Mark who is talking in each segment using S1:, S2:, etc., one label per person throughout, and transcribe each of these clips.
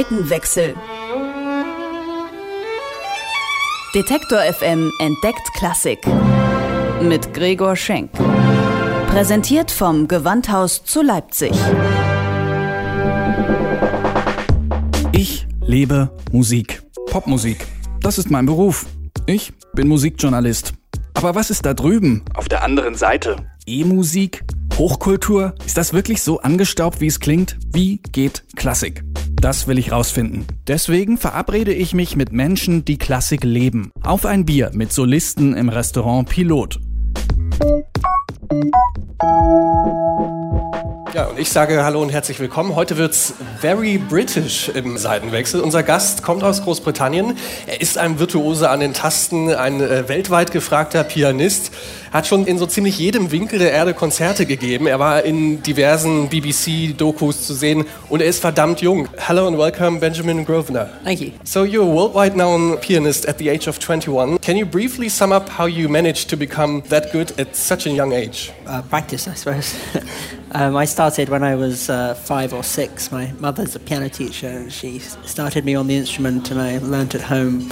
S1: Seitenwechsel. Detektor FM entdeckt Klassik. Mit Gregor Schenk. Präsentiert vom Gewandhaus zu Leipzig.
S2: Ich lebe Musik. Popmusik. Das ist mein Beruf. Ich bin Musikjournalist. Aber was ist da drüben? Auf der anderen Seite. E-Musik? Hochkultur? Ist das wirklich so angestaubt, wie es klingt? Wie geht Klassik? Das will ich rausfinden. Deswegen verabrede ich mich mit Menschen, die Klassik leben. Auf ein Bier mit Solisten im Restaurant Pilot.
S3: Ja, und ich sage Hallo und herzlich willkommen. Heute wird's very British im Seitenwechsel. Unser Gast kommt aus Großbritannien. Er ist ein Virtuose an den Tasten, ein äh, weltweit gefragter Pianist. Hat schon in so ziemlich jedem Winkel der Erde Konzerte gegeben. Er war in diversen BBC-Dokus zu sehen und er ist verdammt jung. Hello and welcome, Benjamin Grosvenor.
S4: Thank you.
S3: So you're a worldwide known pianist at the age of 21. Can you briefly sum up how you managed to become that good at such a young age?
S4: Uh, practice, I suppose. um, I started when I was uh, five or six. My mother's a piano teacher, and she started me on the instrument, and I learnt at home.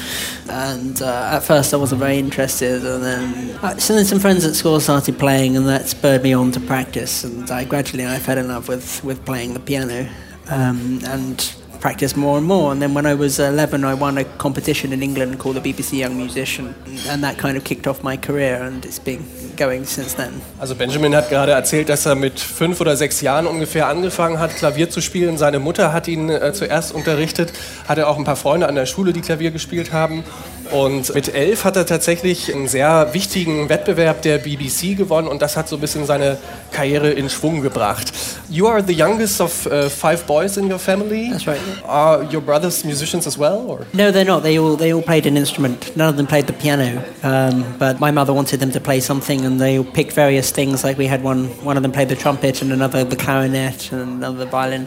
S4: And uh, at first, I wasn't very interested, and then uh, so then some friends at school started playing, and that spurred me on to practice. And I gradually I fell in love with with playing the piano, um, and practice more and more. And then when I was 11, I won a competition in England called the BBC Young Musician, and that kind of kicked off my career, and it's been going since then.
S3: Also Benjamin hat gerade erzählt, dass er mit fünf oder sechs Jahren ungefähr angefangen hat, Klavier zu spielen. Seine Mutter hat ihn äh, zuerst unterrichtet, hatte auch ein paar Freunde an der Schule, die Klavier gespielt haben. Und mit elf hat er tatsächlich einen sehr wichtigen Wettbewerb der BBC gewonnen und das hat so ein bisschen seine Karriere in Schwung gebracht. You are the youngest of uh, five boys in your family.
S4: That's right.
S3: Are your brothers musicians as well? Or?
S4: No, they're not. They all they all played an instrument. None of them played the piano. Um, but my mother wanted them to play something, and they picked various things. Like we had one one of them played the trumpet, and another the clarinet, and another the violin.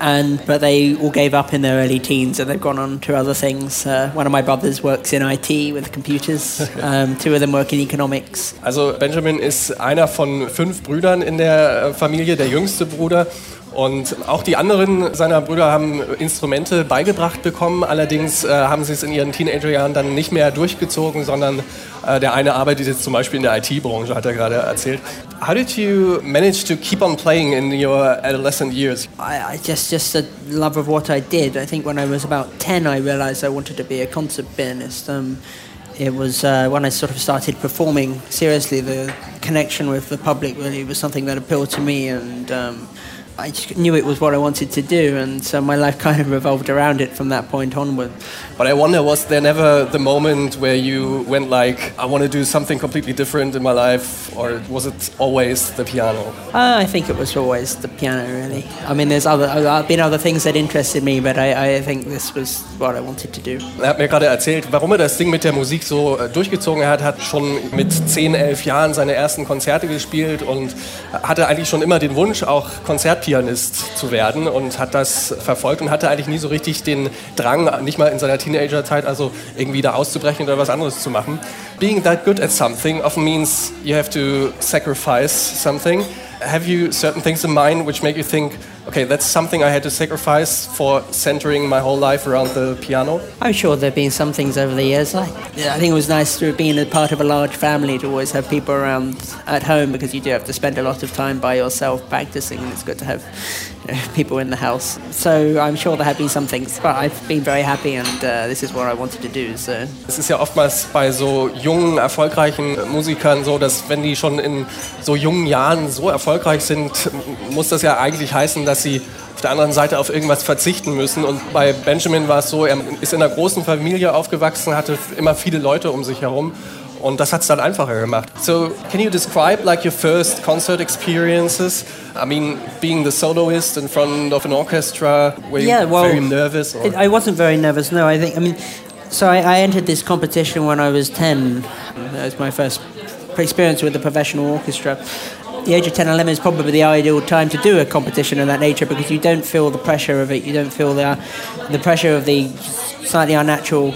S4: And but they all gave up in their early teens, and they've gone on to other things. Uh, one of my brothers works in IT with computers. Um, two of them work in economics.
S3: Also Benjamin ist einer von fünf Brüdern in der äh, Familie, der jüngste Bruder. Und auch die anderen seiner Brüder haben Instrumente beigebracht bekommen. Allerdings äh, haben sie es in ihren Teenagerjahren dann nicht mehr durchgezogen, sondern äh, der eine arbeitet jetzt zum Beispiel in der IT-Branche, hat er gerade erzählt. How did you manage to keep on playing in your adolescent years?
S4: I, I just just a love of what I did. I think when I was about ten, I realized I wanted to be a concert pianist. Um, it was uh, when I sort of started performing seriously. The connection with the public really was something that appealed to me, and um, I just knew it was what I wanted to do, and so my life kind of revolved around it from that point onward.
S3: But I wonder, was there never the moment where you went like, I want to do something completely different in my life, or was it always the piano?
S4: Uh, I think it was always the piano, really. I mean, there's other, uh, been other things that interested me, but I, I think this was what I wanted to do.
S3: Er hat mir gerade erzählt, warum er das Ding mit der Musik so äh, durchgezogen hat. Hat schon mit 10, 11 Jahren seine ersten Konzerte gespielt und hatte eigentlich schon immer den Wunsch, auch Konzertpianist zu werden und hat das verfolgt und hatte eigentlich nie so richtig den Drang, nicht mal in seiner Teenagerzeit, also irgendwie da auszubrechen oder was anderes zu machen. Being that good at something often means you have to sacrifice something. Have you certain things in mind which make you think, okay, that's something I had to sacrifice for centering my whole life around the piano?
S4: I'm sure there have been some things over the years. I, I think it was nice to being a part of a large family to always have people around at home because you do have to spend a lot of time by yourself practicing, and it's good to have you know, people in the house. So I'm sure there have been some things, but I've been very happy, and uh, this is what I wanted to do. So
S3: Es ist ja oftmals bei so jungen, erfolgreichen Musikern so, dass wenn die schon in so jungen Jahren so erfolgreich sind, muss das ja eigentlich heißen, dass sie auf der anderen Seite auf irgendwas verzichten müssen. Und bei Benjamin war es so, er ist in einer großen Familie aufgewachsen, hatte immer viele Leute um sich herum. Und das hat es dann einfacher gemacht. So, can you describe like your first concert experiences? I mean, being the soloist in front of an orchestra, were you
S4: Yeah, well,
S3: very nervous? Or?
S4: I wasn't very nervous. No, I think. I mean, so I, I entered this competition when I was ten. That was my first experience with the professional orchestra. The age of 10, 11 is probably the ideal time to do a competition of that nature because you don't feel the pressure of it. You don't feel the the pressure of the slightly unnatural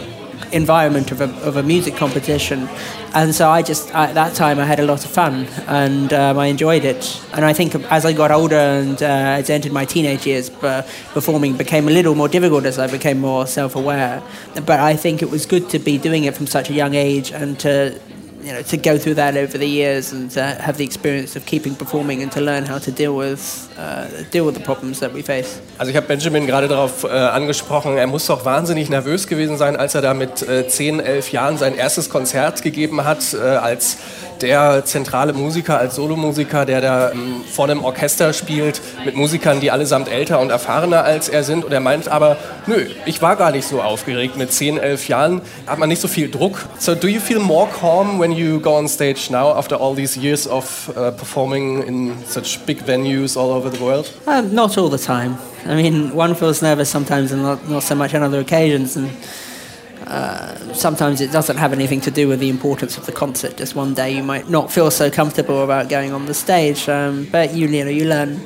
S4: environment of a, of a music competition. And so I just, at that time, I had a lot of fun and um, I enjoyed it. And I think as I got older and uh, as I entered my teenage years, performing became a little more difficult as I became more self aware. But I think it was good to be doing it from such a young age and to you know, to go through that over the years and to have the experience of keeping performing and to learn how to deal with, uh, deal with the problems that we face.
S3: Also ich habe Benjamin gerade darauf äh, angesprochen, er muss doch wahnsinnig nervös gewesen sein, als er da mit äh, 10, 11 Jahren sein erstes Konzert gegeben hat, äh, als der zentrale Musiker, als Solomusiker, der da ähm, vor einem Orchester spielt, mit Musikern, die allesamt älter und erfahrener als er sind. Und er meint aber, nö, ich war gar nicht so aufgeregt. Mit 10, 11 Jahren hat man nicht so viel Druck. So do you feel more calm when you go on stage now after all these years of uh, performing in such big venues all over the world?
S4: Um, not all the time. I mean, one feels nervous sometimes and not, not so much on other occasions. And uh, sometimes it doesn't have anything to do with the importance of the concert. Just one day you might not feel so comfortable about going on the stage, um, but you, you know you learn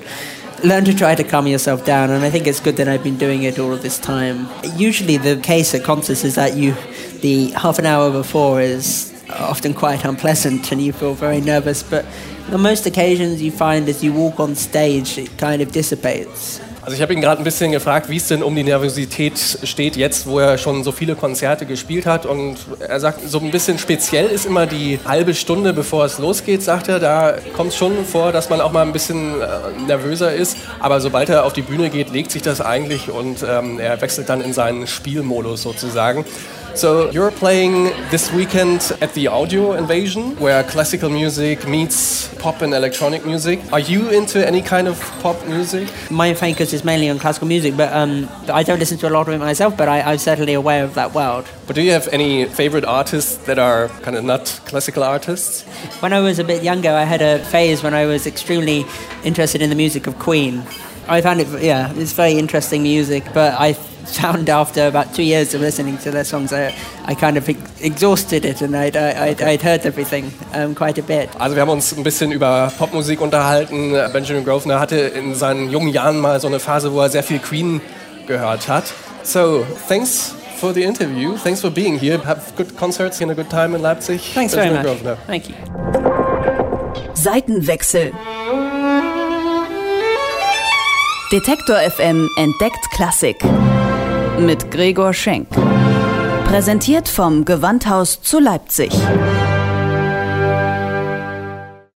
S4: learn to try to calm yourself down. And I think it's good that I've been doing it all of this time. Usually, the case at concerts is that you the half an hour before is often quite unpleasant and you feel very nervous, but on most occasions you find as you walk on stage it kind of dissipates.
S3: Also ich habe ihn gerade ein bisschen gefragt, wie es denn um die Nervosität steht, jetzt wo er schon so viele Konzerte gespielt hat. Und er sagt, so ein bisschen speziell ist immer die halbe Stunde, bevor es losgeht, sagt er. Da kommt es schon vor, dass man auch mal ein bisschen äh, nervöser ist. Aber sobald er auf die Bühne geht, legt sich das eigentlich und ähm, er wechselt dann in seinen Spielmodus sozusagen. So you're playing this weekend at the Audio Invasion, where classical music meets pop and electronic music. Are you into any kind of pop music?
S4: My focus is mainly on classical music, but um, I don't listen to a lot of it myself. But I, I'm certainly aware of that world.
S3: But do you have any favorite artists that are kind of not classical artists?
S4: When I was a bit younger, I had a phase when I was extremely interested in the music of Queen. I found it, yeah, it's very interesting music, but I found after about two years of listening to their songs, I, I kind of exhausted it and I'd, I'd, I'd heard everything um, quite a bit.
S3: Also wir haben uns ein bisschen über Popmusik unterhalten. Benjamin Grosvenor hatte in seinen jungen Jahren mal so eine Phase, wo er sehr viel Queen gehört hat. So, thanks for the interview. Thanks for being here. Have good concerts and a good time in Leipzig.
S4: Thanks Benjamin very much. Grosvenor. Thank you.
S1: Seitenwechsel. Detektor FM entdeckt Klassik mit Gregor Schenk. Präsentiert vom Gewandhaus zu Leipzig.